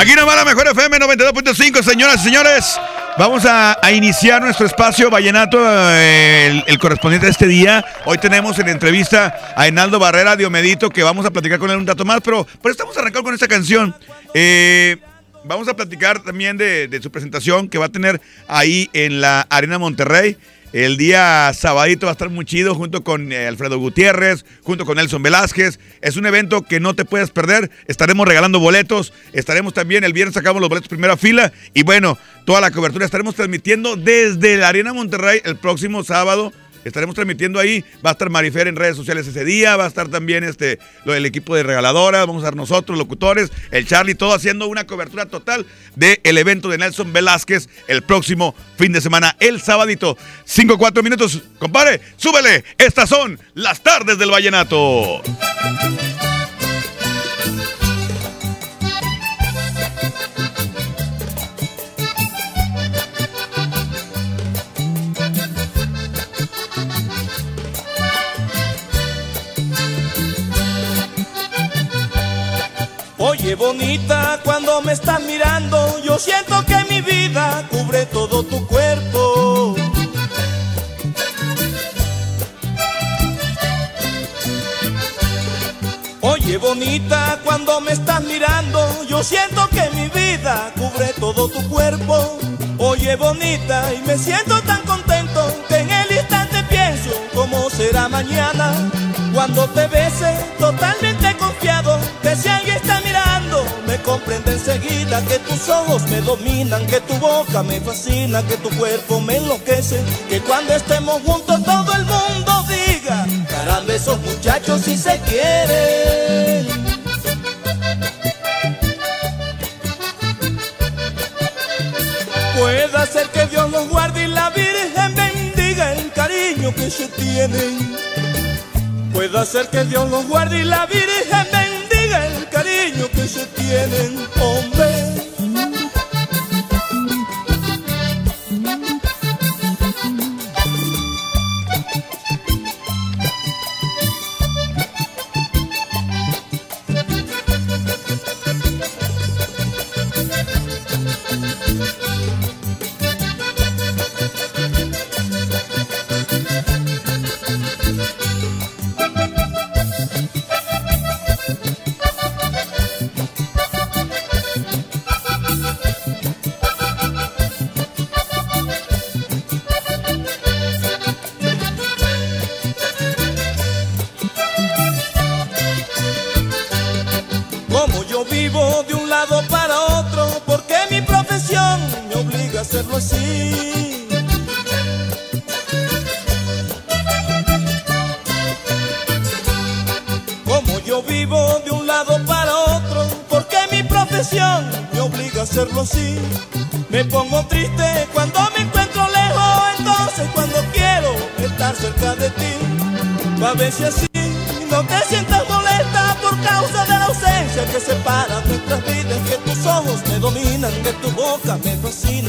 Aquí nomás la mejor FM 92.5, señoras y señores. Vamos a, iniciar nuestro espacio Vallenato, eh, el, correspondiente a este día. Hoy tenemos en entrevista a Enaldo Barrera, Diomedito, que vamos a platicar con él un rato más, pero, pero estamos arrancando con esta canción. Eh, vamos a platicar también de, de su presentación que va a tener ahí en la Arena Monterrey. El día sabadito va a estar muy chido junto con eh, Alfredo Gutiérrez, junto con Nelson Velázquez. Es un evento que no te puedes perder. Estaremos regalando boletos. Estaremos también, el viernes sacamos los boletos primera fila. Y bueno, toda la cobertura estaremos transmitiendo desde la Arena Monterrey el próximo sábado. Estaremos transmitiendo ahí. Va a estar Marifer en redes sociales ese día. Va a estar también este, lo del equipo de regaladoras. Vamos a estar nosotros, locutores, el Charlie, todo haciendo una cobertura total del evento de Nelson Velázquez el próximo fin de semana, el sabadito. 5 4 minutos. Compadre, súbele. Estas son las tardes del Vallenato. Oye bonita, cuando me estás mirando, yo siento que mi vida cubre todo tu cuerpo. Oye bonita, cuando me estás mirando, yo siento que mi vida cubre todo tu cuerpo. Oye bonita, y me siento tan contento que en el instante pienso cómo será mañana. Cuando te bese, totalmente me comprende enseguida que tus ojos me dominan, que tu boca me fascina, que tu cuerpo me enloquece, que cuando estemos juntos todo el mundo diga, caramba, esos muchachos si se quieren. Puede ser que Dios los guarde y la Virgen bendiga el cariño que se tienen. Puede ser que Dios los guarde y la Virgen bendiga el cariño que se tienen, hombre. Como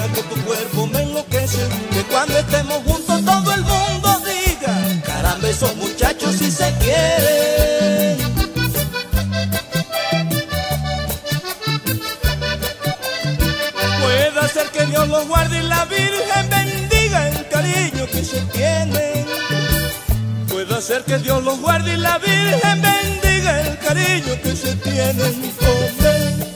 que tu cuerpo me enloquece, que cuando estemos juntos todo el mundo diga, caramba esos muchachos si se quieren. Puede ser que Dios los guarde y la Virgen bendiga el cariño que se tienen. Puede ser que Dios los guarde y la Virgen bendiga el cariño que se tienen. Hombre.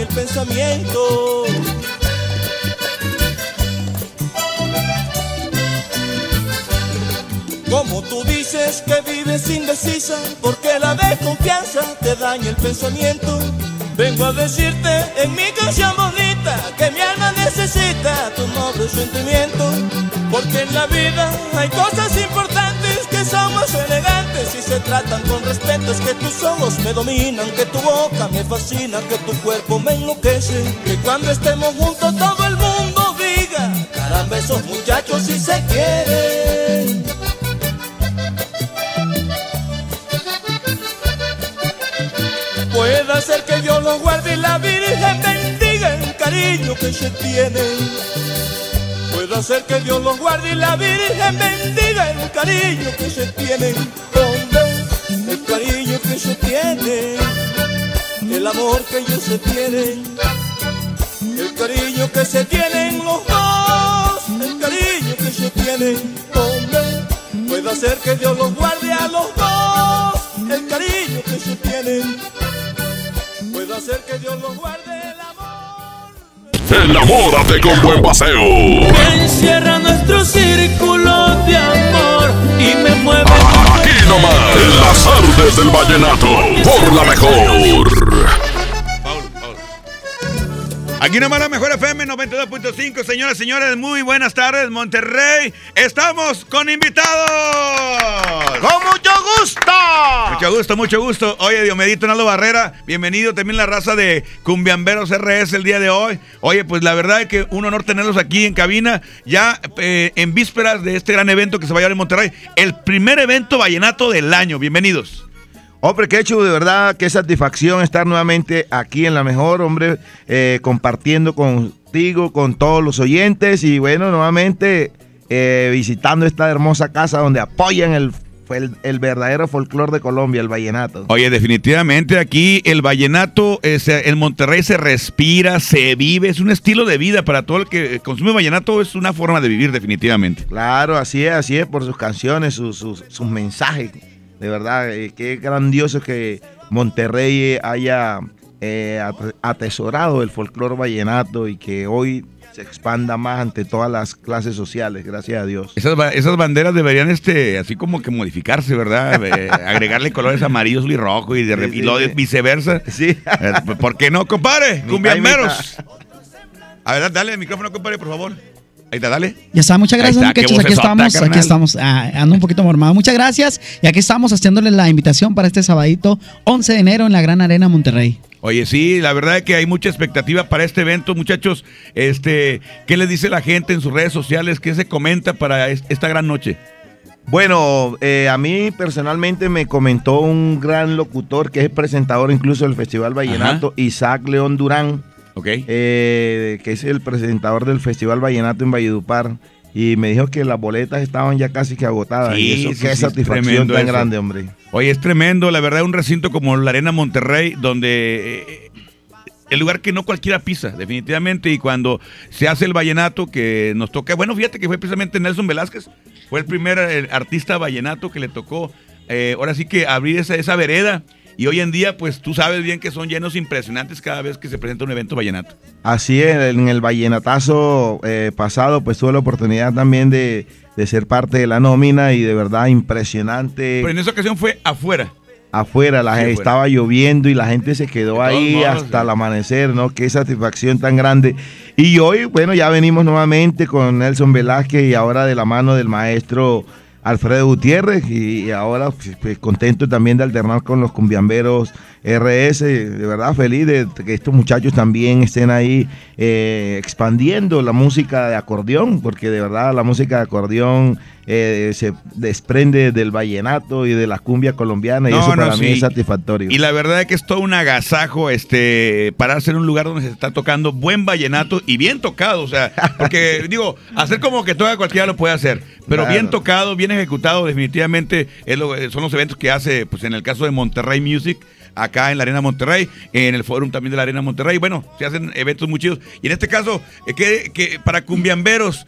El pensamiento. Como tú dices que vives indecisa, porque la desconfianza te daña el pensamiento. Vengo a decirte en mi canción bonita que mi alma necesita tu noble sentimiento. Porque en la vida hay cosas importantes que son más elegantes y se tratan con respeto. Es que tus ojos me dominan, que tu boca me fascina, que tu cuerpo me enloquece. Que cuando estemos juntos todo el mundo diga, caramba, esos muchachos si se quieren. Puede ser que Dios los guarde y la Virgen bendiga el cariño que se tienen. Puede ser que Dios los guarde y la Virgen bendiga el cariño que se tienen. Hombre, el cariño que se tiene, el amor que ellos se tienen, el cariño que se tienen los dos, el cariño que se tienen. Hombre, puede ser que Dios los guarde a los dos, el cariño que se tienen. Puede hacer que Dios los guarde. Enamórate con buen paseo. Encierra nuestro círculo de amor y me mueve. Aquí nomás, en las artes del vallenato, por la mejor. Aquí nomás la mejor FM 92.5, señoras y señores, muy buenas tardes, Monterrey. Estamos con invitados. ¡Con mucho gusto! Mucho gusto, mucho gusto. Oye, Diomedito Naldo Barrera, bienvenido también la raza de Cumbiamberos RS el día de hoy. Oye, pues la verdad es que un honor tenerlos aquí en cabina, ya eh, en vísperas de este gran evento que se va a llevar en Monterrey, el primer evento vallenato del año. Bienvenidos. Hombre, qué chulo, de verdad, qué satisfacción estar nuevamente aquí en La Mejor, hombre, eh, compartiendo contigo, con todos los oyentes y bueno, nuevamente eh, visitando esta hermosa casa donde apoyan el, el, el verdadero folclore de Colombia, el vallenato. Oye, definitivamente aquí el vallenato, eh, se- en Monterrey se respira, se vive, es un estilo de vida para todo el que consume vallenato, es una forma de vivir definitivamente. Claro, así es, así es, por sus canciones, sus, sus, sus mensajes. De verdad, eh, qué grandioso que Monterrey haya eh, ate- atesorado el folclore vallenato y que hoy se expanda más ante todas las clases sociales, gracias a Dios. Esas, esas banderas deberían, este, así como que modificarse, ¿verdad? Eh, agregarle colores amarillos y rojo y, de, Sí, y luego sí. viceversa. Sí. Eh, ¿Por qué no, compadre? Cumbiamberos. A ver, dale el micrófono, compadre, por favor. Ahí está, dale. Ya está, muchas gracias, está, muchachos. Aquí estamos, aquí estamos. Ah, ando un poquito mormado. Muchas gracias. Y aquí estamos haciéndole la invitación para este sabadito 11 de enero en la Gran Arena Monterrey. Oye, sí, la verdad es que hay mucha expectativa para este evento, muchachos. Este, ¿qué le dice la gente en sus redes sociales? ¿Qué se comenta para es- esta gran noche? Bueno, eh, a mí personalmente me comentó un gran locutor que es el presentador incluso del Festival Vallenato, Isaac León Durán, ¿Ok? eh, que es el presentador del Festival Vallenato en Valledupar. Y me dijo que las boletas estaban ya casi que agotadas. Sí, y eso, sí, qué sí, satisfacción tan eso. grande, hombre. Oye, es tremendo, la verdad, un recinto como la Arena Monterrey, donde eh, el lugar que no cualquiera pisa, definitivamente, y cuando se hace el vallenato que nos toca, bueno, fíjate que fue precisamente Nelson Velázquez, fue el primer eh, artista vallenato que le tocó, eh, ahora sí que abrir esa, esa vereda, y hoy en día, pues tú sabes bien que son llenos impresionantes cada vez que se presenta un evento vallenato. Así es, en el vallenatazo eh, pasado, pues tuve la oportunidad también de, de ser parte de la nómina y de verdad impresionante. Pero en esa ocasión fue afuera. Afuera, la Sí, gente estaba lloviendo y la gente se quedó ahí modos, hasta sí. el amanecer, ¿no? Qué satisfacción tan grande. Y hoy, bueno, ya venimos nuevamente con Nelson Velázquez y ahora de la mano del maestro Alfredo Gutiérrez y, ahora pues, contento también de alternar con los cumbiamberos RS, de verdad feliz de que estos muchachos también estén ahí eh, expandiendo la música de acordeón, porque de verdad la música de acordeón eh, se desprende del vallenato y de la cumbia colombiana y No, eso no, para mí es satisfactorio. Y la verdad es que es todo un agasajo este, para ser un lugar donde se está tocando buen vallenato y bien tocado. O sea, porque digo, hacer como que toca cualquiera lo puede hacer, pero Claro. bien tocado, bien ejecutado, definitivamente es lo- son los eventos que hace, pues en el caso de Monterrey Music. Acá en la Arena Monterrey, en el Fórum también de la Arena Monterrey. Bueno, se hacen eventos muy chidos. Y en este caso, eh, que, que para cumbiamberos,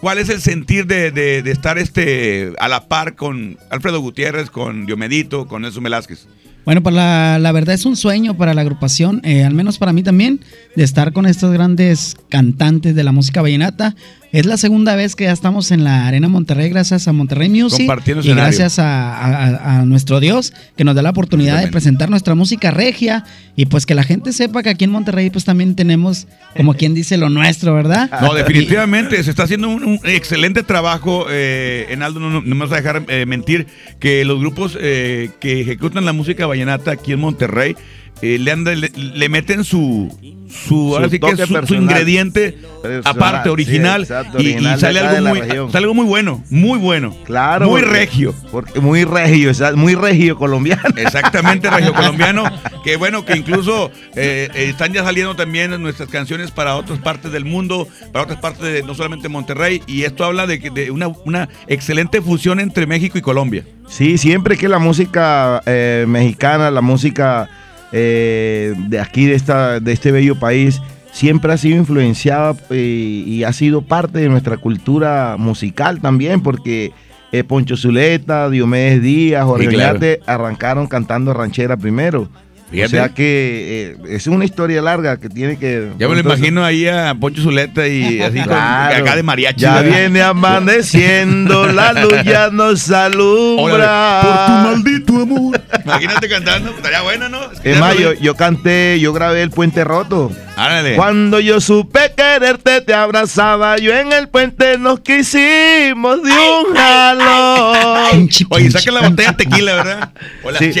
¿Cuál es el sentir de, de- estar este a la par con Alfredo Gutiérrez, con Diomedito, con Nelson Velázquez? Bueno, pues la, la verdad es un sueño para la agrupación, eh, al menos para mí también, de estar con estos grandes cantantes de la música vallenata. Es la segunda vez que ya estamos en la Arena Monterrey, gracias a Monterrey Music. Compartiendo y gracias a, a- a nuestro Dios que nos da la oportunidad de presentar nuestra música regia y pues que la gente sepa que aquí en Monterrey pues también tenemos, como quien dice, lo nuestro, ¿verdad? No, definitivamente se está haciendo un, un excelente trabajo. Eh, Enaldo, no, no me vas a dejar eh, mentir que los grupos eh, que ejecutan la música vallenata aquí en Monterrey eh, le, andan- le, le meten su su, sí que es su, su ingrediente Personal, aparte sí, original exacto, y- sale algo muy sale algo muy bueno muy bueno Claro. muy porque- regio Porque muy regio, muy regio colombiano. Exactamente, regio colombiano. Que bueno, que incluso eh, eh, están ya saliendo también nuestras canciones para otras partes del mundo, para otras partes de no solamente Monterrey. Y esto habla de, que- de una, una excelente fusión entre México y Colombia. Sí, siempre que la música eh, mexicana, la música eh, de aquí, de, esta, de este bello país, siempre ha sido influenciada eh, y ha sido parte de nuestra cultura musical también, porque eh, Poncho Zuleta, Diomedes Díaz, Jorge Sí, claro. Arrancaron cantando ranchera primero. Fíjate. O sea que eh, es una historia larga que tiene que... Ya me lo imagino ahí a Poncho Zuleta y así con- Claro. acá de mariachi. Ya ¿verdad? viene amaneciendo, la luz ya nos alumbra. Órale, por tu maldito amor. Imagínate cantando, estaría bueno, ¿no? Es más, yo, yo canté, yo grabé El Puente Roto. Árale. Cuando yo supe quererte, te abrazaba. Yo en el puente nos quisimos de un jalón. Oye, saca la botella de tequila, ¿verdad? O las Sí.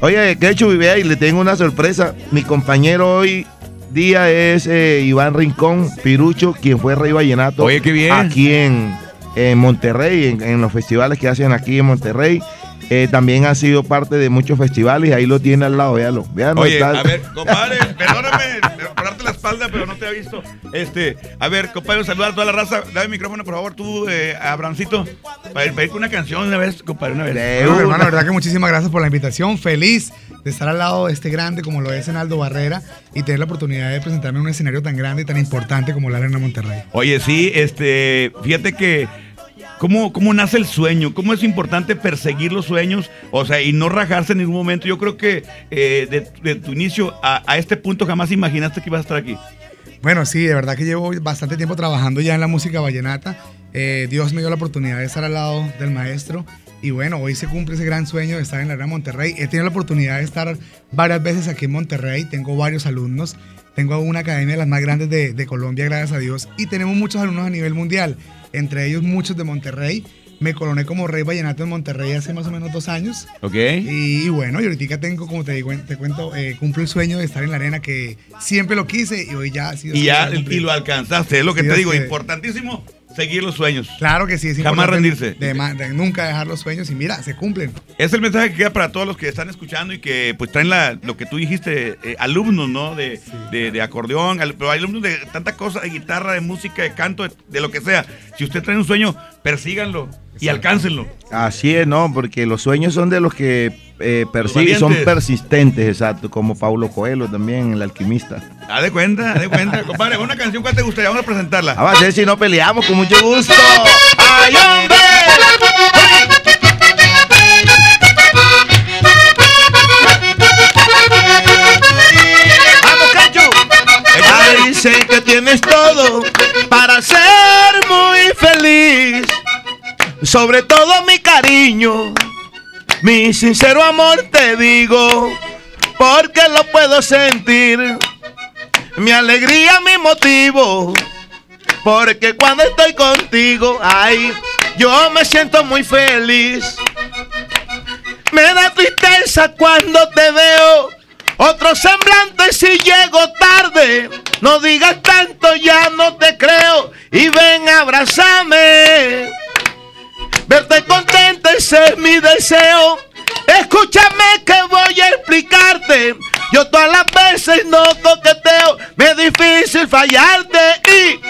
Oye, que hecho, vea y le tengo una sorpresa. Mi compañero hoy día es eh, Iván Rincón Pirucho, quien fue Rey Vallenato. Oye, qué bien. Aquí en, en Monterrey, en, en los festivales que hacen aquí en Monterrey. Eh, también ha sido parte de muchos festivales y ahí lo tiene al lado, véalo. véalo Oye, está- a ver, compadre, perdóname darte la espalda, pero no te ha visto. Este, a ver, compadre, saludar a toda la raza. Dame el micrófono, por favor, tú, eh, Abrancito, para ir, para ir con una canción una vez, compadre, una vez. Una. hermano, la verdad que muchísimas gracias por la invitación. Feliz de estar al lado de este grande como lo es Enaldo Barrera y tener la oportunidad de presentarme en un escenario tan grande y tan importante como la Arena Monterrey. Oye, sí, este, fíjate que ¿Cómo, ¿Cómo nace el sueño? ¿Cómo es importante perseguir los sueños? O sea, y no rajarse en ningún momento. Yo creo que eh, de, tu inicio a, a este punto jamás imaginaste que ibas a estar aquí. Bueno, sí, de verdad que llevo bastante tiempo trabajando ya en la música vallenata. Eh, Dios me dio la oportunidad de estar al lado del maestro. Y bueno, hoy se cumple ese gran sueño de estar en la Arena Monterrey. He tenido la oportunidad de estar varias veces aquí en Monterrey. Tengo varios alumnos. Tengo una academia de las más grandes de, de Colombia, gracias a Dios. Y tenemos muchos alumnos a nivel mundial. Entre ellos muchos de Monterrey. Me coroné como rey vallenato en Monterrey hace más o menos dos años. ¿Ok? Y, bueno, y ahorita tengo, como te digo, te cuento, eh, cumplo el sueño de estar en la arena que siempre lo quise y hoy ya ha sido. Y ya y lo alcanzaste. Es lo que Sí, te digo. Importantísimo seguir los sueños. Claro que sí, es Jamás rendirse. De, nunca dejar los sueños y mira, se cumplen. Es el mensaje que queda para todos los que están escuchando y que pues traen la, lo que tú dijiste, eh, alumnos, ¿no? De, de- de acordeón, al- pero hay alumnos de tanta cosa, de guitarra, de música, de canto, de, de lo que sea. Si usted trae un sueño, persíganlo y alcáncenlo. Así es, ¿no? Porque los sueños son de los que eh, persiguen, son persistentes, exacto, como Paulo Coelho también, el alquimista. Haz de cuenta, haz de cuenta. Compadre, una canción, ¿cuál te gustaría? Vamos a presentarla. Ah, a ser si no peleamos, con mucho gusto. ¡Ay, hombre! ¡Vamos, Cacho! Ay, dicen que tienes todo para ser muy feliz. Sobre todo mi cariño, mi sincero amor te digo, porque lo puedo sentir. Mi alegría, mi motivo, porque cuando estoy contigo, ay, yo me siento muy feliz. Me da tristeza cuando te veo otro semblante si llego tarde. No digas tanto, ya no te creo. Y ven, abrázame. Verte contenta, ese es mi deseo. Escúchame que voy a explicarte. Yo todas las veces no coqueteo. Me es difícil fallarte. Y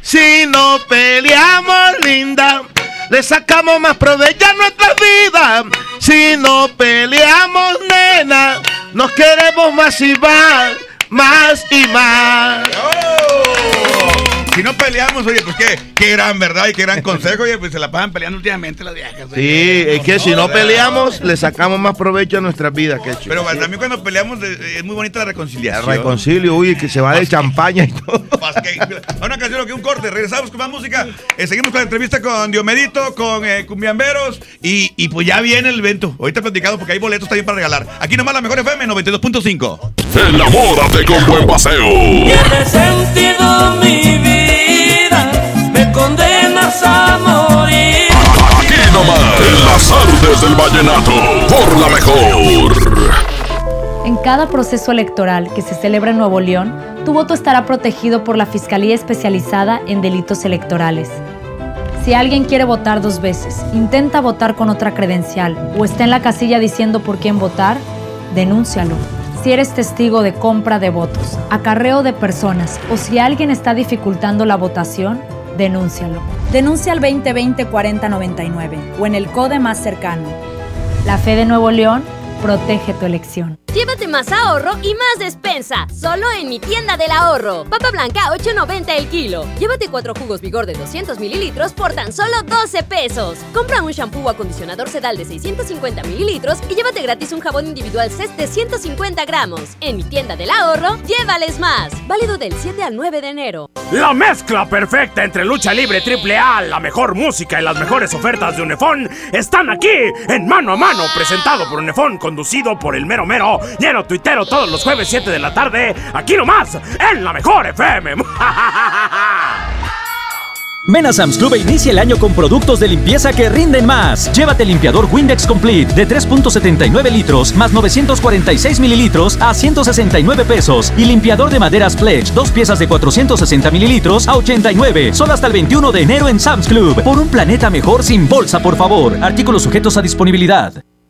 si no peleamos, linda, le sacamos más provecho a nuestra vida. Si no peleamos, nena, nos queremos más y más, más y más. Si no peleamos, oye, pues qué, qué gran verdad y qué gran consejo. Oye, pues se la pasan peleando últimamente las viejas. oye. Sí, es que si no peleamos, le sacamos más provecho a nuestras vidas. Que Pero también cuando peleamos eh, es muy bonita la reconciliación. reconcilio, uy, que se va de champaña y todo. Una canción que un corte. Regresamos con más música. Eh, seguimos con la entrevista con Diomedito, con eh, Cumbiamberos. Y, y pues ya viene el evento. Ahorita platicado porque hay boletos también para regalar. Aquí nomás la mejor FM 92.5. Enamórate con buen paseo. Tiene sentido mi vida, me condenas a morir. Aquí nomás, en las artes del vallenato, por la mejor. En cada proceso electoral que se celebra en Nuevo León, tu voto estará protegido por la Fiscalía Especializada en Delitos Electorales. Si alguien quiere votar dos veces, intenta votar con otra credencial o está en la casilla diciendo por quién votar, denúncialo. Si eres testigo de compra de votos, acarreo de personas o si alguien está dificultando la votación, denúncialo. Denuncia al 2020-4099 o en el CODE más cercano. La fe de Nuevo León protege tu elección. Llévate más ahorro y más despensa, solo en mi tienda del ahorro. Papa blanca 8.90 el kilo. Llévate cuatro jugos Vigor de 200 mililitros por tan solo 12 pesos. Compra un shampoo o acondicionador sedal de 650 mililitros y llévate gratis un jabón individual CES de 150 gramos. En mi tienda del ahorro, llévales más. Válido del 7 al 9 de enero. La mezcla perfecta entre lucha libre triple A, la mejor música y las mejores ofertas de Unefón están aquí en Mano a Mano, presentado por Unefón, conducido por el mero mero, lleno tuitero todos los jueves 7 de la tarde, aquí nomás, en la mejor FM. Ven Sam's Club e inicia el año con productos de limpieza que rinden más. Llévate limpiador Windex Complete de 3.79 litros más 946 mililitros a 169 pesos. Y limpiador de maderas Pledge, dos piezas de 460 mililitros a 89. Solo hasta el 21 de enero en Sam's Club. Por un planeta mejor sin bolsa, por favor. Artículos sujetos a disponibilidad.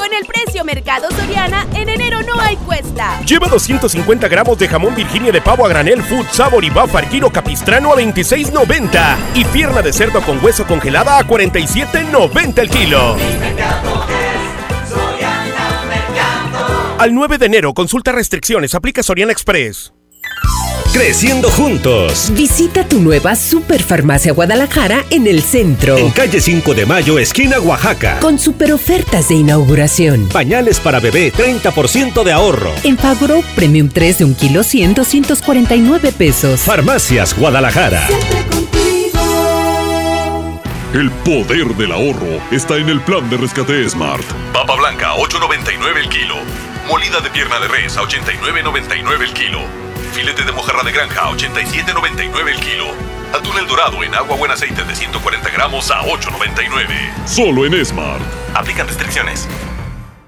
Con el precio Mercado Soriana, en enero no hay cuesta. Lleva 250 gramos de jamón Virginia de pavo a granel Food Sabor y Buffer Kilo Capistrano a 26.90 y pierna de cerdo con hueso congelada a 47.90 el kilo. Al 9 de enero, consulta restricciones, aplica Soriana Express. Creciendo juntos. Visita tu nueva Superfarmacia Guadalajara en el centro. En calle 5 de Mayo, esquina Oaxaca. Con super ofertas de inauguración. Pañales para bebé, 30% de ahorro. En Fagro Premium 3 de un kilo 100, 249 pesos. Farmacias Guadalajara. El poder del ahorro está en el plan de rescate Smart. Papa blanca, 8.99 el kilo. Molida de pierna de res, a 89.99 el kilo. Filete de mojarra de granja, a 87.99 el kilo. Atún el dorado en agua buen aceite de 140 gramos a 8.99. Solo en Smart. Aplican restricciones.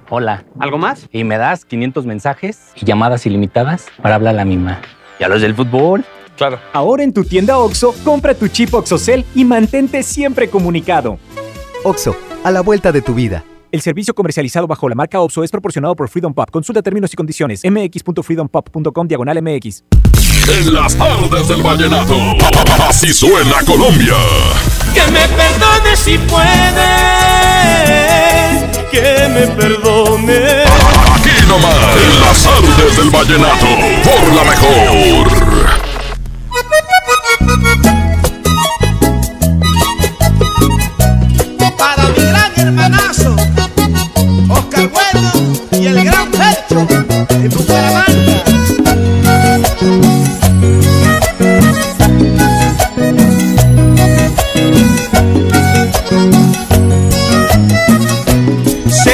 Hola. ¿Algo más? Y me das 500 mensajes y llamadas ilimitadas para hablar a la misma. ¿Y a los del fútbol? Claro. Ahora en tu tienda OXO, compra tu chip OXOCEL y mantente siempre comunicado. OXO, a la vuelta de tu vida. El servicio comercializado bajo la marca OPSO es proporcionado por Freedom Pop. Consulta términos y condiciones. mx.freedompop.com diagonal mx. En las tardes del vallenato, así suena Colombia. Que me perdone si puedes, que me perdone. Aquí nomás, en las tardes del vallenato, por la mejor.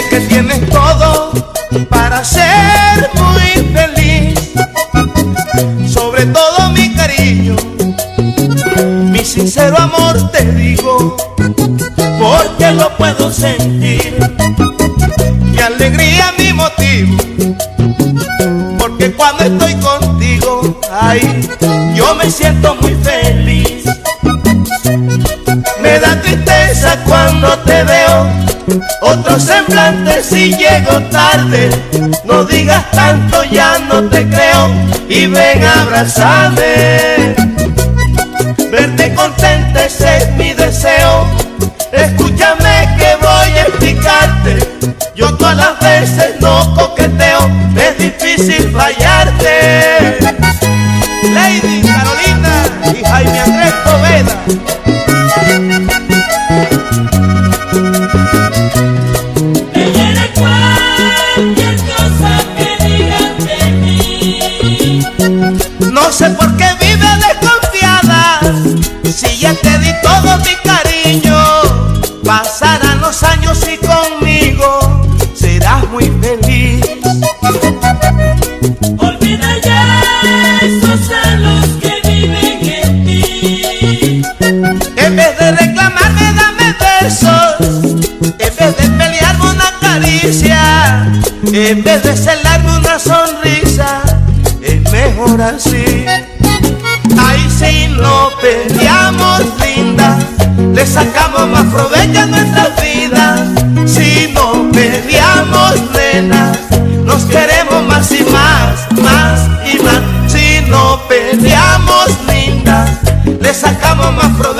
que tienes todo para ser muy feliz. Sobre todo mi cariño, mi sincero amor te digo, porque lo puedo sentir. Mi alegría, mi motivo, porque cuando estoy contigo, ay, yo me siento muy feliz me da tristeza cuando te veo. Otro semblante si llego tarde, no digas tanto, ya no te creo. Y ven a verte contenta es mi deseo. Escúchame que voy a explicarte, yo todas las veces no coqueteo, es difícil fallarte. En vez de celarme una sonrisa, es mejor así. Ay, si no peleamos, linda, le sacamos más provecho a nuestras vidas. Si no peleamos, nena, nos queremos más y más, más y más. Si no peleamos, linda, le sacamos más provecho.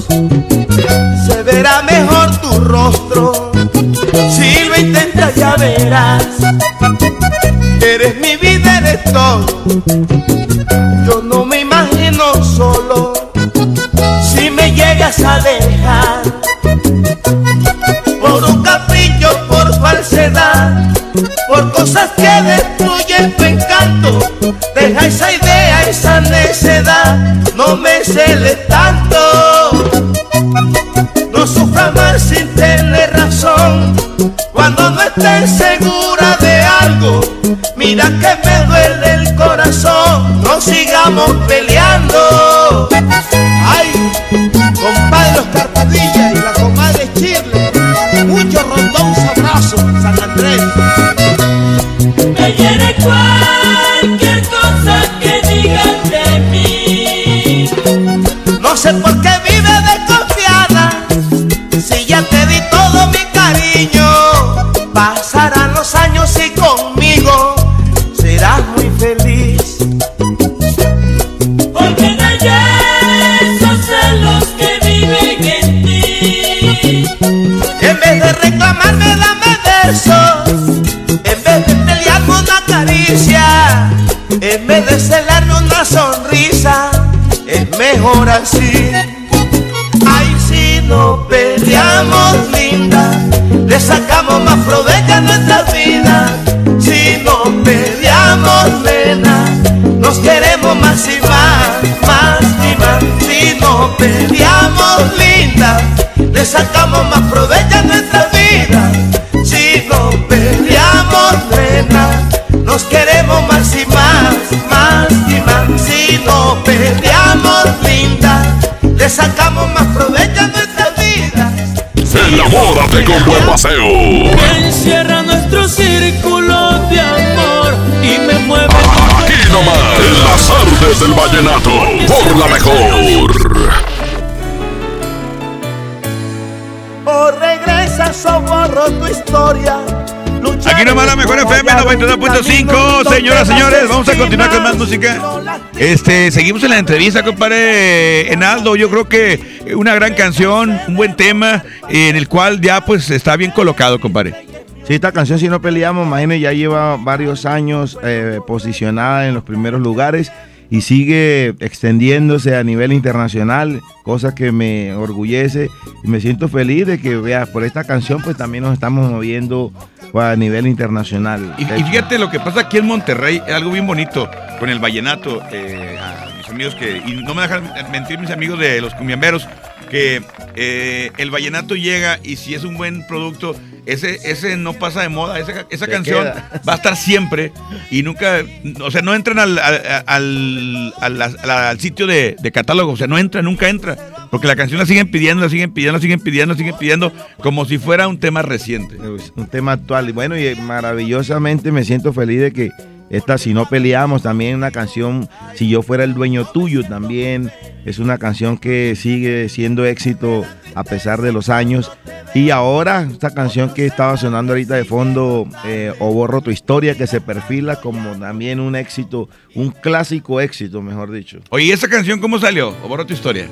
se verá mejor tu rostro. Si lo intentas ya verás, eres mi vida, eres todo sacamos más provecho a nuestra vida. Si no peleamos, nena, nos queremos más y más, más y más. Si no peleamos, linda, le sacamos más provecho a nuestra vida. Si Enamórate con buen paseo. Encierra nuestro círculo de amor y me mueve. Aquí nomás, en las artes del vallenato, por la mejor. Tu historia. Aquí nomás la mejor FM 92.5. Señoras, señores, vamos a continuar con más música. Este, seguimos en la entrevista, compadre Enaldo. Yo creo que una gran canción, un buen tema, en el cual ya pues está bien colocado, compadre. Sí, esta canción, si no peleamos, imagínate, ya lleva varios años eh, posicionada en los primeros lugares y sigue extendiéndose a nivel internacional, cosa que me orgullece y me siento feliz de que, vea, por esta canción pues también nos estamos moviendo a nivel internacional. Y, y fíjate lo que pasa aquí en Monterrey, algo bien bonito con el vallenato. eh, a mis amigos que, y no me dejan mentir mis amigos de los cumbiamberos, que eh, el vallenato llega y si es un buen producto, ese, ese no pasa de moda, esa, esa canción queda. va a estar siempre y nunca, o sea, no entran al, al, al- al- al- al sitio de, de catálogo, o sea, no entra, nunca entra, porque la canción la siguen pidiendo, la siguen pidiendo, la siguen pidiendo, la siguen pidiendo, como si fuera un tema reciente. un tema actual. Y bueno, y maravillosamente me siento feliz de que esta, si no peleamos, también una canción, si yo fuera el dueño tuyo, también es una canción que sigue siendo éxito a pesar de los años. Y ahora, esta canción que estaba sonando ahorita de fondo, eh, O Borro tu Historia, que se perfila como también un éxito, un clásico éxito, mejor dicho. Oye, ¿y esa canción cómo salió? ¿O borro tu historia?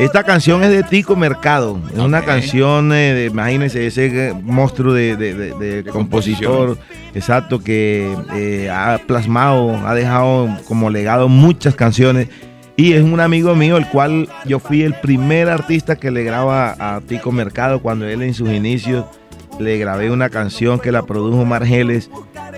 Esta canción es de Tico Mercado. Es una canción, eh, de, imagínense, ese eh, monstruo de, de- de- de compositor, exacto, que eh, ha plasmado, ha dejado como legado muchas canciones. Y es un amigo mío, el cual yo fui el primer artista que le graba a Tico Mercado cuando él en sus inicios le grabé una canción que la produjo Margeles.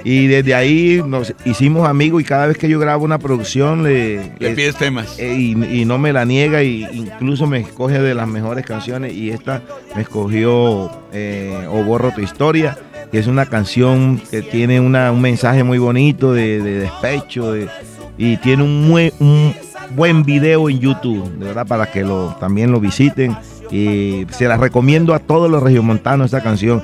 Y desde ahí nos hicimos amigos y cada vez que yo grabo una producción le, Le es- pides temas. eh, y, y no me la niega y incluso me escoge de las mejores canciones y esta me escogió eh, O Borro tu Historia, que es una canción que tiene una- un mensaje muy bonito de, de despecho de- y tiene un, mue- un buen video en YouTube, de verdad, para que lo, también lo visiten y se la recomiendo a todos los regiomontanos esta canción.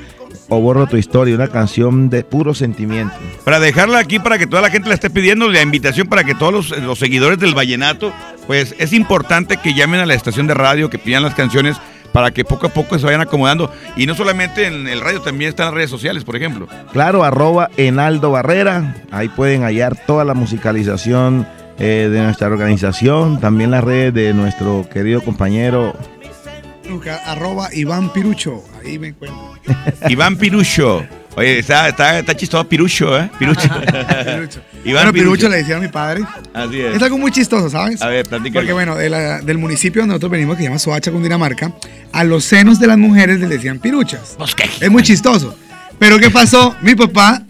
O borro tu historia, una canción de puro sentimiento. Para dejarla aquí para que toda la gente la esté pidiendo, la invitación para que todos los, los seguidores del vallenato, pues es importante que llamen a la estación de radio, que pidan las canciones para que poco a poco se vayan acomodando. Y no solamente en el radio, también están las redes sociales, por ejemplo. Claro, arroba Enaldo Barrera. Ahí pueden hallar toda la musicalización eh, de nuestra organización. También las redes de nuestro querido compañero. Arroba Iván Pirucho. Ahí me encuentro. Iván Pirucho. Oye, está, está, está chistoso Pirucho, ¿eh? Pirucho. Pirucho. Iván bueno, Pirucho Pirucho. le decía a mi padre. Así es. Es algo muy chistoso, ¿sabes? A ver, platícalo. Porque bueno, de la- del municipio donde nosotros venimos, que se llama Soacha, Cundinamarca, a los senos de las mujeres les decían piruchas. Es muy chistoso. Pero ¿qué pasó? Mi papá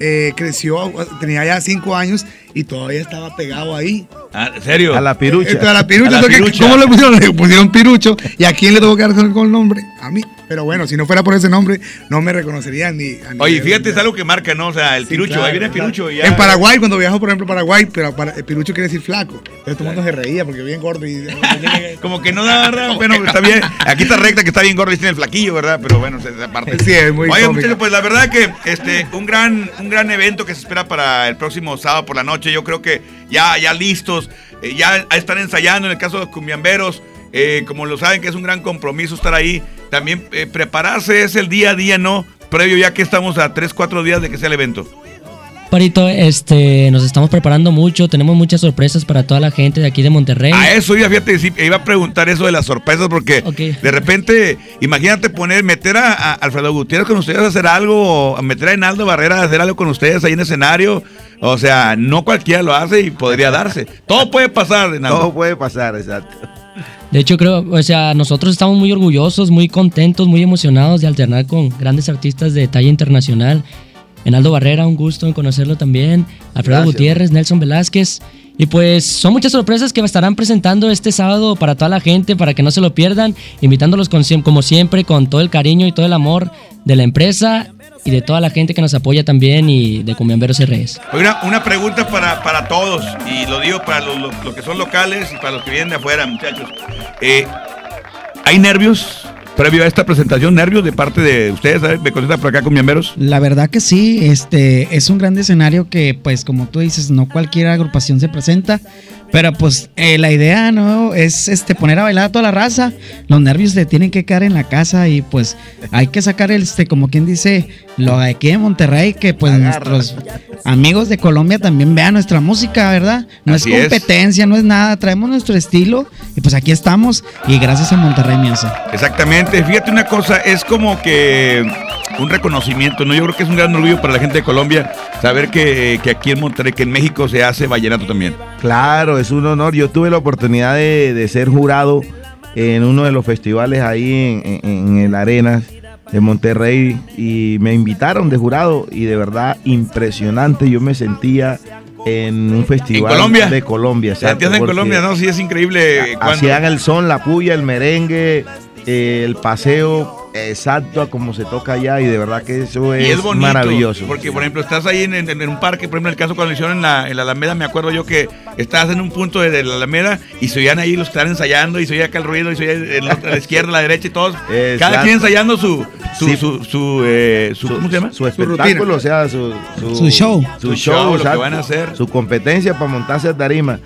eh, creció, tenía ya cinco años y todavía estaba pegado ahí. Ah, ¿En serio? A la pirucha. A la pirucha. A la entonces, pirucha. ¿Cómo le pusieron? Le pusieron pirucho. ¿Y a quién le tuvo que dar con el nombre? A mí. Pero bueno, si no fuera por ese nombre, no me reconocerían ni. a Oye, fíjate, es algo que marca, ¿no? O sea, el Sí, Pirucho, claro, ahí viene claro. Pirucho. y ya- En Paraguay, cuando viajo, por ejemplo, a Paraguay, pero para, el pirucho quiere decir flaco. Entonces todo el mundo se reía porque bien gordo y. Como que no da, ¿verdad? Bueno, está bien. Aquí está recta, que está bien gordo y tiene el flaquillo, ¿verdad? Pero bueno, esa parte. Sí, es muy Oye, muchachos, pues la verdad que este, un gran, un gran evento que se espera para el próximo sábado por la noche. Yo creo que ya, ya listos, eh, ya están ensayando en el caso de los cumbiamberos. eh, como lo saben que es un gran compromiso estar ahí. También eh, prepararse es el día a día, ¿no? Previo ya que estamos a 3, 4 días de que sea el evento. Parito, este, nos estamos preparando mucho, tenemos muchas sorpresas para toda la gente de aquí de Monterrey. A eso iba, fíjate, iba a preguntar eso de las sorpresas, porque de repente, imagínate poner, meter a, a Alfredo Gutiérrez con ustedes a hacer algo, meter a Enaldo Barrera a hacer algo con ustedes ahí en escenario. O sea, no cualquiera lo hace y podría darse. Todo puede pasar, Enaldo. Todo puede pasar, exacto. De hecho, creo, o sea, nosotros estamos muy orgullosos, muy contentos, muy emocionados de alternar con grandes artistas de talla internacional. Enaldo Barrera, un gusto en conocerlo también. Alfredo Gracias. Gutiérrez, Nelson Velázquez. Y pues son muchas sorpresas que estarán presentando este sábado para toda la gente, para que no se lo pierdan, invitándolos con como siempre con todo el cariño y todo el amor de la empresa y de toda la gente que nos apoya también y de Cumbiamberos RS. Una, una pregunta para, para todos, y lo digo para los, los- los que son locales y para los que vienen de afuera, muchachos. Eh, ¿Hay nervios? Previo a esta presentación, nervios de parte de ustedes, ¿sabes? Me contesta por acá con miamberos. La verdad que sí, este es un gran escenario que, pues, como tú dices, no cualquier agrupación se presenta. Pero pues eh, la idea no es este poner a bailar a toda la raza. Los nervios se tienen que quedar en la casa y pues hay que sacar el este, como quien dice, lo de aquí de Monterrey, que pues nuestros amigos de Colombia también vean nuestra música, ¿verdad? No Así es es. competencia, no es nada, traemos nuestro estilo y pues aquí estamos y gracias a Monterrey Music. Exactamente, fíjate una cosa, es como que un reconocimiento, ¿no? Yo creo que es un gran orgullo para la gente de Colombia saber que, que aquí en Monterrey, que en México se hace vallenato también. Claro, es un honor. Yo tuve la oportunidad de, de ser jurado en uno de los festivales ahí en, en- en el Arenas de Monterrey y me invitaron de jurado y de verdad impresionante. Yo me sentía en un festival Colombia? de Colombia. Se entiende en Colombia, ¿no? Sí, es increíble. cuando- Hacían el son, la puya, el merengue, el paseo exacto a como se toca allá y de verdad que eso es, Y es bonito. maravilloso. Porque, por ejemplo, estás ahí en, en- en un parque, por ejemplo, en el caso cuando lo hicieron en la, en la Alameda, me acuerdo yo que estabas en un punto de, de la Alameda y se oían ahí los que estaban ensayando y se oía acá el ruido y se oía en la, a la izquierda, a la derecha y todos. Cada quien ensayando su, su, Sí. su, su, eh, su- ¿cómo se llama? su espectáculo, o sea, su, Su show. Su, Su show, lo que van a hacer. Su competencia para montarse a tarima.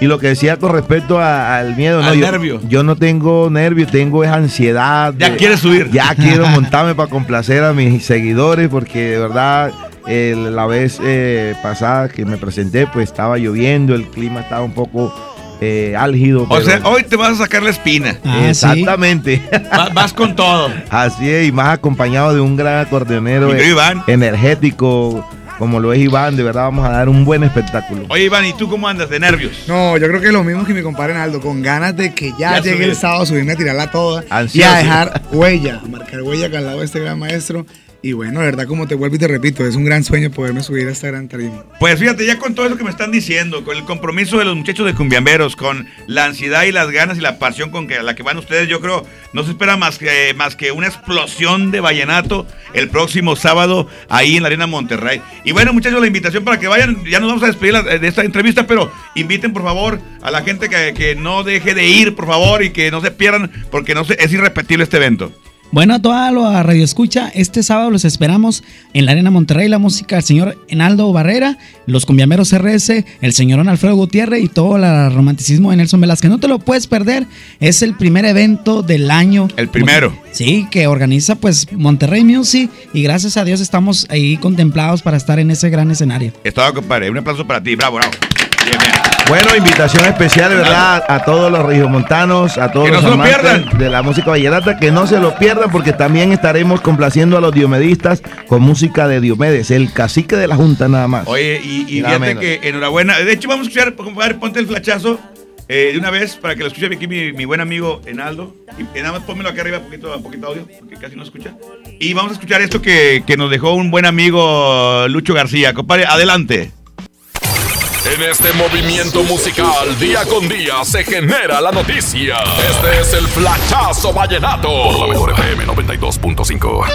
Y lo que decía con respecto a- al miedo, no, Al yo, nervio. yo no tengo nervio, tengo es ansiedad. Ya quieres subir. Ya quiero montarme para complacer a mis seguidores porque de verdad la vez eh, pasada que me presenté pues estaba lloviendo, el clima estaba un poco eh, álgido. O pero- sea, hoy te vas a sacar la espina. Exactamente. Va- vas con todo. Así es, y más acompañado de un gran acordeonero Iván. energético, como lo es Iván, de verdad vamos a dar un buen espectáculo. Oye, Iván, ¿y tú cómo andas de nervios? No, yo creo que lo mismo que mi compadre Naldo, con ganas de que ya, Ya llegue subir. el sábado, subirme a tirarla toda Ansioso. y a dejar huella, a marcar huella acá al lado de este gran maestro. Y bueno, de verdad, como te vuelvo y te repito, es un gran sueño poderme subir a esta gran tarima. Pues fíjate, ya con todo eso que me están diciendo, con el compromiso de los muchachos de Cumbiamberos, con la ansiedad y las ganas y la pasión con la que van ustedes, yo creo, no se espera más que, más que una explosión de vallenato el próximo sábado ahí en la Arena Monterrey. Y bueno, muchachos, la invitación para que vayan, ya nos vamos a despedir la- de esta entrevista, pero inviten por favor a la gente que, que no deje de ir, por favor, y que no se pierdan, porque no se- es irrepetible este evento. Bueno, a toda la radio escucha, este sábado los esperamos en la Arena Monterrey, la música del señor Enaldo Barrera, los cumbiameros RS, el señor Alfredo Gutiérrez y todo el romanticismo de Nelson Velázquez. No te lo puedes perder, es el primer evento del año. El primero. Sí, que organiza pues Monterrey Music y gracias a Dios estamos ahí contemplados para estar en ese gran escenario. Estaba, compadre, un aplauso para ti, bravo, bravo. Bien, bien. Bueno, invitación especial, verdad, a todos los regiomontanos, a todos Que los amantes pierdan. de la música vallenata, que no se lo pierdan porque también estaremos complaciendo a los diomedistas con música de Diomedes, el cacique de la junta nada más. Oye, y, y fíjate menos. que enhorabuena. De hecho, vamos a escuchar, compadre, ponte el flachazo eh, de una vez para que lo escuche aquí mi, mi buen amigo Enaldo. Y, y nada más pónmelo acá arriba, poquito, poquito audio, porque casi no escucha. Y vamos a escuchar esto que, que nos dejó un buen amigo Lucho García. Compadre, adelante. En este movimiento musical, día con día, se genera la noticia. Este es el Flachazo Vallenato. Por la mejor FM 92.5.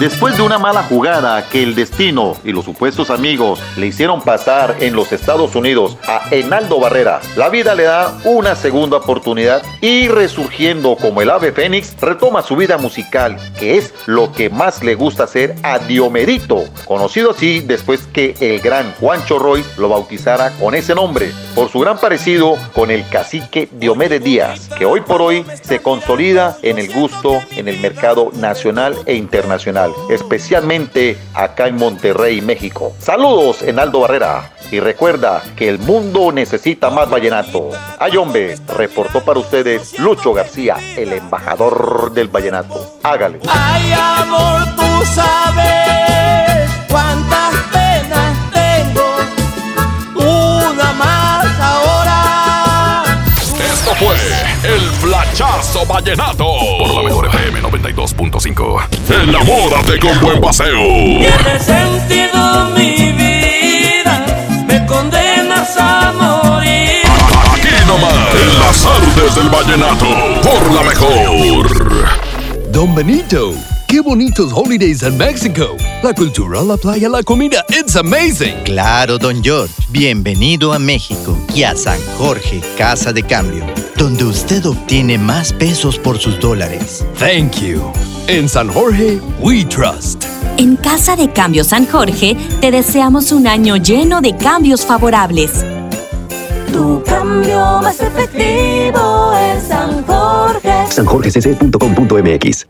Después de una mala jugada que el destino y los supuestos amigos le hicieron pasar en los Estados Unidos a Enaldo Barrera, la vida le da una segunda oportunidad y resurgiendo como el ave fénix, retoma su vida musical, que es lo que más le gusta hacer a Diomerito, conocido así después que el gran Juancho Roy lo bautizara con ese nombre, por su gran parecido con el cacique Diomedes Díaz, que hoy por hoy se consolida en el gusto en el mercado nacional e internacional, especialmente acá en Monterrey, México. Saludos, Enaldo Barrera. Y recuerda que el mundo necesita más vallenato. Ay, hombre, reportó para ustedes Lucho García, el embajador del vallenato. Hágale. Amor, tú sabes el Flachazo Vallenato. Por la mejor FM 92.5. Enamórate con buen paseo. Tiene sentido mi vida, me condenas a morir. Aquí nomás, en las artes del vallenato. Por la mejor. Don Benito, qué bonitos holidays en México. La cultura, la playa, la comida, it's amazing. Claro, don George. Bienvenido a México y a San Jorge, Casa de Cambio. Donde usted obtiene más pesos por sus dólares. Thank you. En San Jorge, we trust. En Casa de Cambio San Jorge te deseamos un año lleno de cambios favorables. Tu cambio más efectivo es San Jorge. sanjorgecc.com.mx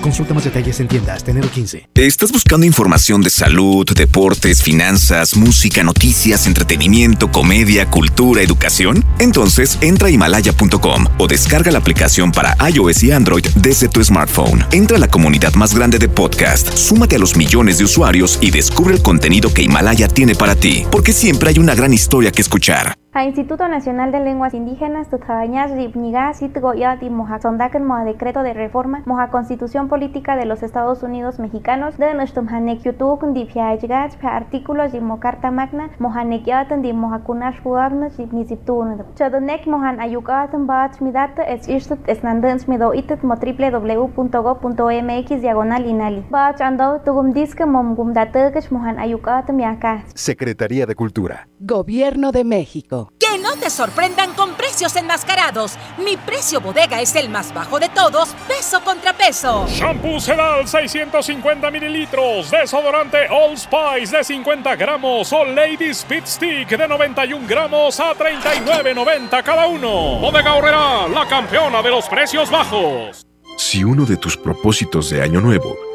Consulta más detalles en tiendas. Tenero 15. ¿Estás buscando información de salud, deportes, finanzas, música, noticias, entretenimiento, comedia, cultura, educación? Entonces entra a himalaya.com o descarga la aplicación para iOS y Android desde tu smartphone. Entra a la comunidad más grande de podcast, súmate a los millones de usuarios y descubre el contenido que Himalaya tiene para ti, porque siempre hay una gran historia que escuchar. A Instituto Nacional de Lenguas Indígenas, Tutjañas, Ripniga, Sitgoyati, Moja Sondaken, Moja Decreto de Reforma, Moja Constitución Política de los Estados Unidos Mexicanos, de Nustum Hanek Yutuk, Dipiaigach, Artículos y Mocarta Magna, Moja Nekyatan, Di Moja Kunash Guabna, Jipnisiptun. Chodonek Mojan Ayukatan, Bach Midat, es Ishtut, Esnandans Mido Itet, Mo www.go.mx, diagonal Inali. Bach Ando, Tugum Diska, Mom Gumdatekach, Mojan Ayukatan, Miaka. Secretaría de Cultura. Gobierno de México. Que no te sorprendan con precios enmascarados. Mi precio bodega es el más bajo de todos, peso contra peso. Shampoo Sedal 650 mililitros, desodorante Old Spice de 50 gramos o Lady Speed Stick de 91 gramos a 39.90 cada uno. Bodega Horrera, la campeona de los precios bajos. Si uno de tus propósitos de año nuevo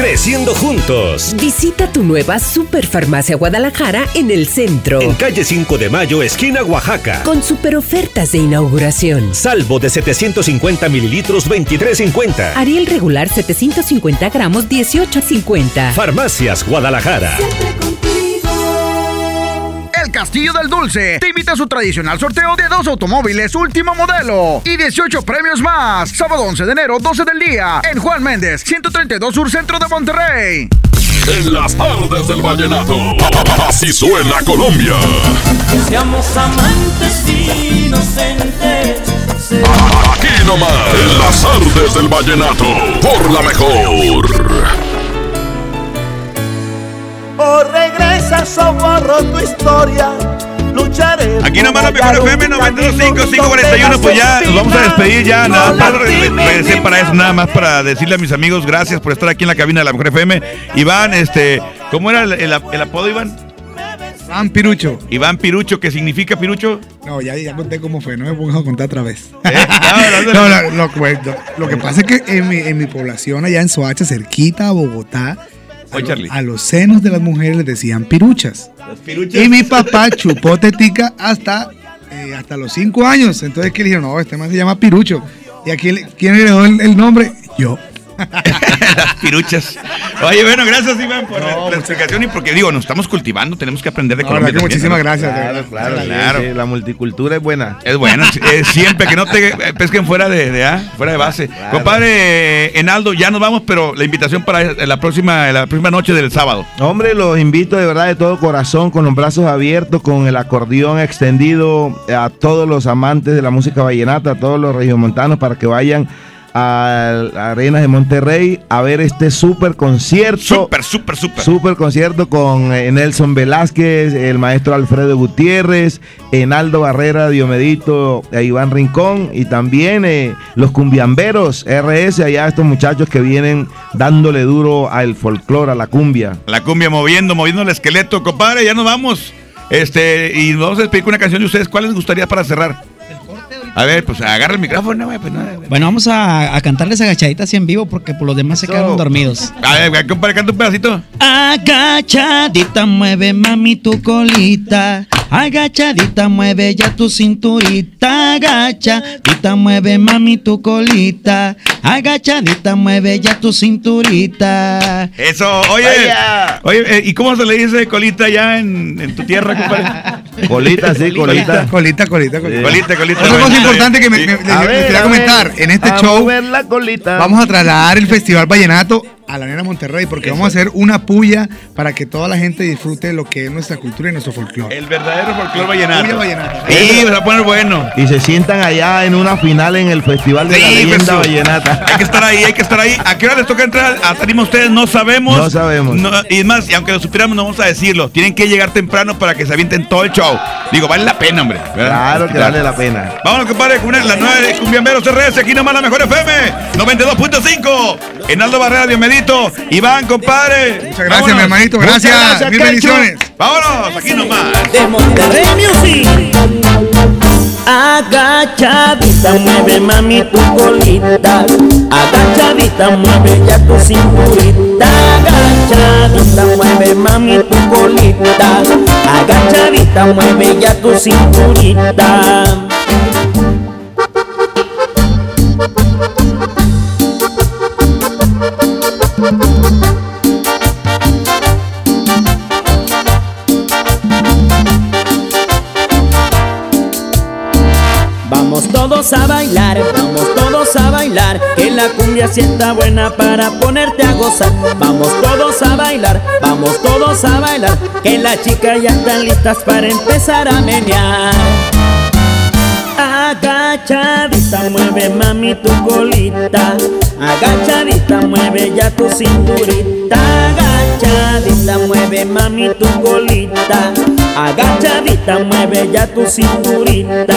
Creciendo juntos. Visita tu nueva Superfarmacia Guadalajara en el centro. En calle 5 de Mayo, esquina Oaxaca. Con super ofertas de inauguración. Salvo de 750 mililitros, 23.50. Ariel regular 750 gramos 18.50. Farmacias Guadalajara. Castillo del Dulce te invita a su tradicional sorteo de dos automóviles último modelo y 18 premios más. Sábado 11 de enero, 12 del día, en Juan Méndez, 132 Sur Centro de Monterrey. En las tardes del vallenato. Así suena Colombia. Seamos amantes inocentes. Aquí nomás. En las tardes del vallenato. Por la mejor. O regresas o borro tu historia. Lucharé. Aquí nomás la mejor FM 925 541 pues ya nos vamos a despedir ya nada más re- regresé para eso nada más para decirle a mis amigos gracias por estar aquí en la cabina de la mejor FM Iván este ¿cómo era el, el- el apodo Iván? Iván Pirucho. Iván Pirucho ¿qué significa Pirucho? No, ya, ya conté cómo fue, no me pongas a contar otra vez. ¿Eh? No, lo, lo- lo- lo que pasa es que en mi, en mi población, allá en Soacha, cerquita a Bogotá, Oye, lo- Charlie. a los senos de las mujeres les decían piruchas. piruchas. Y mi papá chupó tetica hasta, eh, hasta los cinco años. Entonces, que le dijeron? No, este man se llama Pirucho. ¿Y a quién, le- quién le dio el, el nombre? Yo. Piruchas. Oye, bueno, gracias Iván por la, la explicación y porque digo, nos estamos cultivando, tenemos que aprender de Colombia. muchísimas gracias, Claro, claro, Sí, claro. claro. La multicultura es buena. Es bueno, eh, siempre que no te pesquen fuera de, de, ah, fuera de base. Compadre Enaldo, ya nos vamos, pero la invitación para la próxima, la próxima noche del sábado. Hombre, los invito de verdad de todo corazón, con los brazos abiertos, con el acordeón extendido a todos los amantes de la música vallenata, a todos los regiomontanos, para que vayan a Arenas de Monterrey a ver este súper concierto. Súper, súper, súper. Súper concierto con eh, Nelson Velázquez, el maestro Alfredo Gutiérrez, Enaldo Barrera, Diomedito, e Iván Rincón y también eh, los cumbiamberos RS, allá estos muchachos que vienen dándole duro al folclore, a la cumbia. La cumbia moviendo, moviendo el esqueleto, compadre, ya nos vamos. Este, y vamos a despedir con una canción de ustedes. ¿Cuál les gustaría para cerrar? A ver, pues agarra el micrófono, güey. Pues, no, Bueno, vamos a, a cantarles agachaditas así en vivo porque por los demás se quedaron dormidos. A ver, compadre, canta un pedacito. Agachadita mueve mami tu colita. Agachadita mueve ya tu cinturita. Agachadita mueve mami tu colita. Agachadita mueve ya tu cinturita. Eso, oye. Vaya. Oye, eh, ¿y cómo se le dice colita ya en, en tu tierra, compadre? Colita, sí, colita. Colita, colita, colita. Colita, colita. Otra cosa importante que me, Sí. me- me- A me ver, quería comentar, en este a show la colita. vamos a trasladar el Festival Vallenato a la Arena Monterrey porque vamos a hacer una puya para que toda la gente disfrute de lo que es nuestra cultura y nuestro folclore. El verdadero folclore vallenato. Puya vallenato. Sí, va a poner bueno. Y se sientan allá en una final en el Festival de la Leyenda Jesús. Vallenata. Hay que estar ahí, hay que estar ahí. ¿A qué hora les toca entrar a tarima a ustedes? No sabemos. No sabemos. No, y es más, y aunque lo supiéramos, no vamos a decirlo. Tienen que llegar temprano para que se avienten todo el show. Digo, vale la pena, hombre. ¿verdad? Claro que vale la pena. Vámonos, compadre, con la nueva de Cumbiamberos RS, aquí nomás la mejor FM, 92.5. Enaldo Barrera, bienvenido. Iván, compadre. Muchas gracias, mi hermanito. Gracias. Mil bendiciones. Vámonos, aquí nomás. de Monterrey Music. Agachadita, mueve mami tu colita. Agachadita, mueve ya tu cinturita. Agachadita, mueve mami tu colita. Agachadita, mueve ya tu cinturita. A bailar, vamos todos a bailar, que la cumbia sienta buena para ponerte a gozar. Vamos todos a bailar, vamos todos a bailar, que las chicas ya están listas para empezar a menear. Agachadita, mueve mami tu colita. Agachadita, mueve ya tu cinturita. Agachadita, mueve mami tu colita. Agachadita, mueve ya tu cinturita.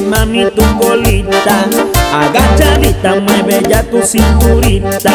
Mami tu colita. Agachadita, mueve ya tu cinturita.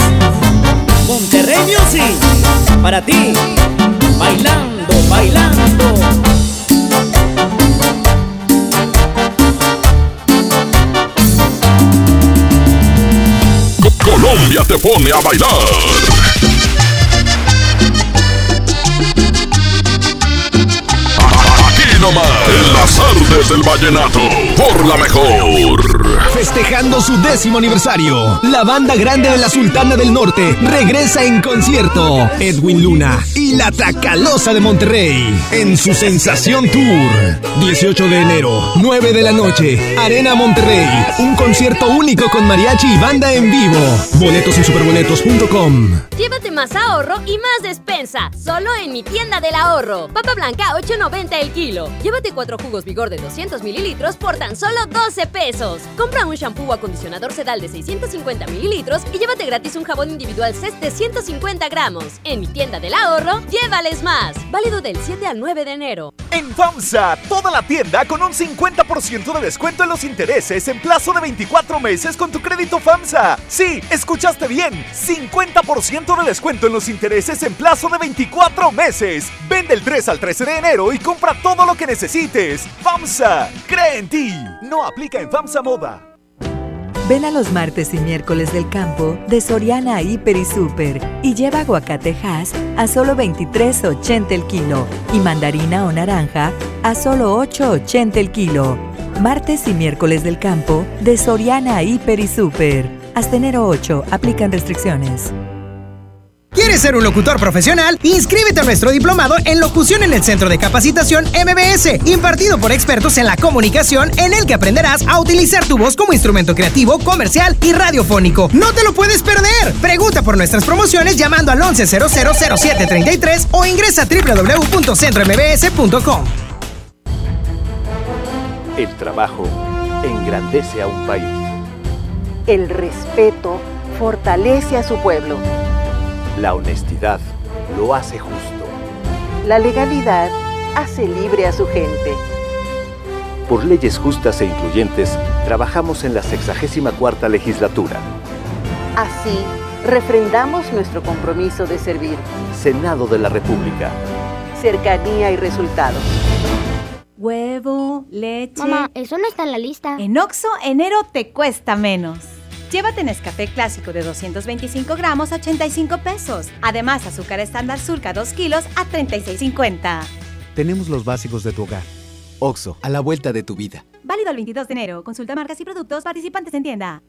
Music para ti, bailando, bailando. Colombia te pone a bailar. Aquí nomás, las artes del vallenato, por la mejor. Festejando su décimo aniversario, la banda grande de la Sultana del Norte regresa en concierto. Edwin Luna y la Tracalosa de Monterrey en su Sensación Tour. 18 de enero, 9 de la noche, Arena Monterrey. Un concierto único con mariachi y banda en vivo. Boletos en superboletos.com. Llévate más ahorro y más despensa, solo en mi tienda del ahorro. Papa blanca 8.90 el kilo. Llévate cuatro jugos Vigor de 200 mililitros por tan solo 12 pesos. Compra un shampoo o acondicionador sedal de 650 mililitros y llévate gratis un jabón individual CES de 150 gramos. En mi tienda del ahorro, llévales más. Válido del 7 al 9 de enero. En FAMSA, toda la tienda con un 50% de descuento en los intereses en plazo de 24 meses con tu crédito FAMSA. Sí, escuchaste bien, 50% de descuento en los intereses en plazo de 24 meses. Vende el 3 al 13 de enero y compra todo lo que necesites. FAMSA, cree en ti. No aplica en FAMSA Moda. Ven a los martes y miércoles del campo de Soriana Hiper y Super y lleva aguacate Hass a solo 23.80 el kilo y mandarina o naranja a solo 8.80 el kilo. Martes y miércoles del campo de Soriana Hiper y Super. Hasta enero 8 aplican restricciones. ¿Quieres ser un locutor profesional? Inscríbete a nuestro diplomado en locución en el Centro de Capacitación MBS, impartido por expertos en la comunicación, en el que aprenderás a utilizar tu voz como instrumento creativo, comercial y radiofónico. ¡No te lo puedes perder! Pregunta por nuestras promociones llamando al 11000733 o ingresa a www.centrombs.com. El trabajo engrandece a un país. El respeto fortalece a su pueblo. La honestidad lo hace justo. La legalidad hace libre a su gente. Por leyes justas e incluyentes, trabajamos en la 64 legislatura. Así, refrendamos nuestro compromiso de servir. Senado de la República. Cercanía y resultados. Huevo, leche. Mamá, eso no está en la lista. En Oxo, enero te cuesta menos. Llévate Nescafé clásico de 225 gramos a 85 pesos. Además, azúcar estándar surca 2 kilos a 36,50. Tenemos los básicos de tu hogar. Oxo, a la vuelta de tu vida. Válido el 22 de enero. Consulta marcas y productos participantes en tienda.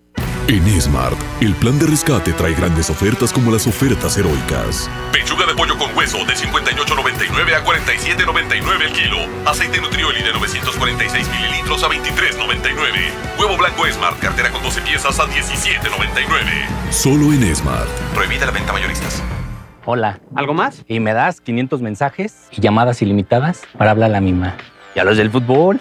En Smart, el plan de rescate trae grandes ofertas como las ofertas heroicas. Pechuga de pollo con hueso de 58.99 a 47.99 el kilo. Aceite Nutrioli de 946 mililitros a 23.99. Huevo blanco Smart, cartera con 12 piezas a 17.99. Solo en Smart. Prohibida la venta mayoristas. Hola. ¿Algo más? Y me das 500 mensajes y llamadas ilimitadas para hablar a la misma. ¿Y a los del fútbol?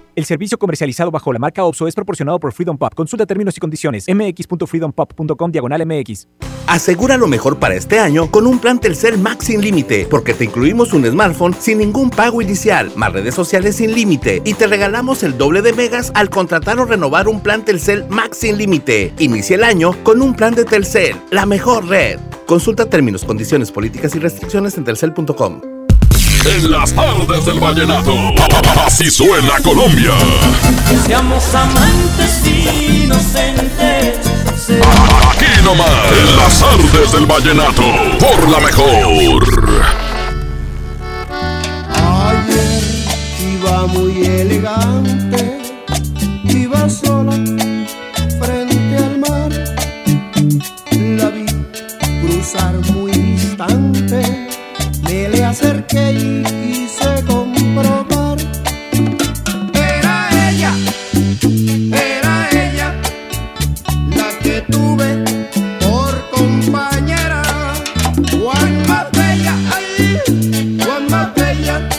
El servicio comercializado bajo la marca OXO es proporcionado por Freedom Pop. Consulta términos y condiciones. mx.freedompop.com diagonal mx. Asegura lo mejor para este año con un plan Telcel Max sin límite, porque te incluimos un smartphone sin ningún pago inicial, más redes sociales sin límite y te regalamos el doble de megas al contratar o renovar un plan Telcel Max sin límite. Inicia el año con un plan de Telcel, la mejor red. Consulta términos, condiciones, políticas y restricciones en telcel.com. En las tardes del vallenato. Así suena Colombia. Seamos amantes inocentes. Aquí nomás. En las tardes del vallenato. Por la mejor. Ayer iba muy elegante, iba sola frente al mar. La vi cruzar muy distante, me le acerqué y quise comprobar. Era ella, era ella, la que tuve por compañera. Juan más bella, ay, Juan más bella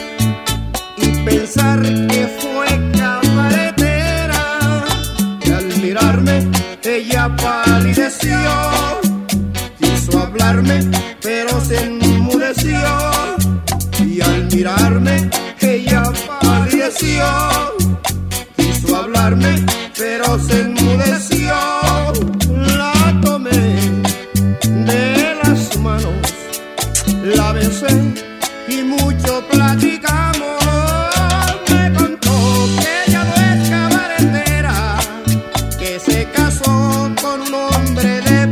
y pensar que fue cabaretera. Y al mirarme, ella palideció, quiso hablarme, pero se al mirarme, ella palideció, quiso hablarme, pero se enmudeció. La tomé de las manos, la besé y mucho platicamos. Me contó que ella no es cabaretera, que se casó con un hombre de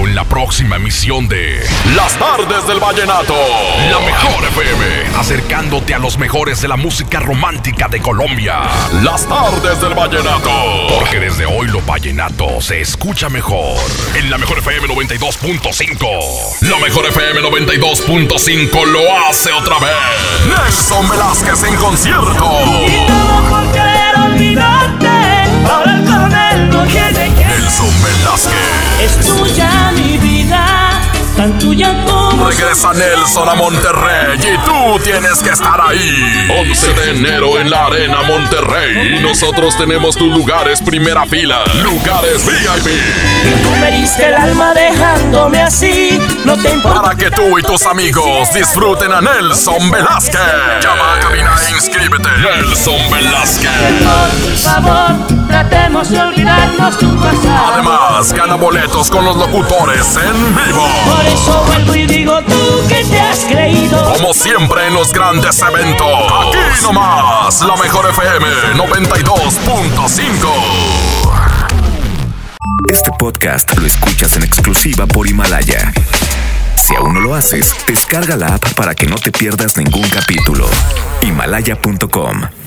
en la próxima emisión de Las tardes del vallenato. La mejor FM, acercándote a los mejores de la música romántica de Colombia. Las tardes del vallenato. Porque desde hoy lo vallenato se escucha mejor. En la mejor FM 92.5. La mejor FM 92.5 lo hace otra vez. Nelson Velázquez en concierto. No tiene que. Es tuya mi vida, tan tuya como. Regresa Nelson a Monterrey y tú tienes que estar ahí. 11 de enero en la Arena Monterrey. Nosotros tenemos tus lugares primera fila. Lugares VIP. Tú me diste el alma dejándome así, no te importa. Para que tú y tus amigos disfruten a Nelson Velázquez. Llama a cabina e inscríbete. Nelson Velázquez. Por favor, tratemos de olvidarnos tu pasado. Además, gana boletos con los locutores en vivo. Por eso vuelvo y digo tú que te has creído. Como siempre en los grandes eventos. Aquí nomás, la mejor FM 92.5. Este podcast lo escuchas en exclusiva por Himalaya. Si aún no lo haces, descarga la app para que no te pierdas ningún capítulo. Himalaya.com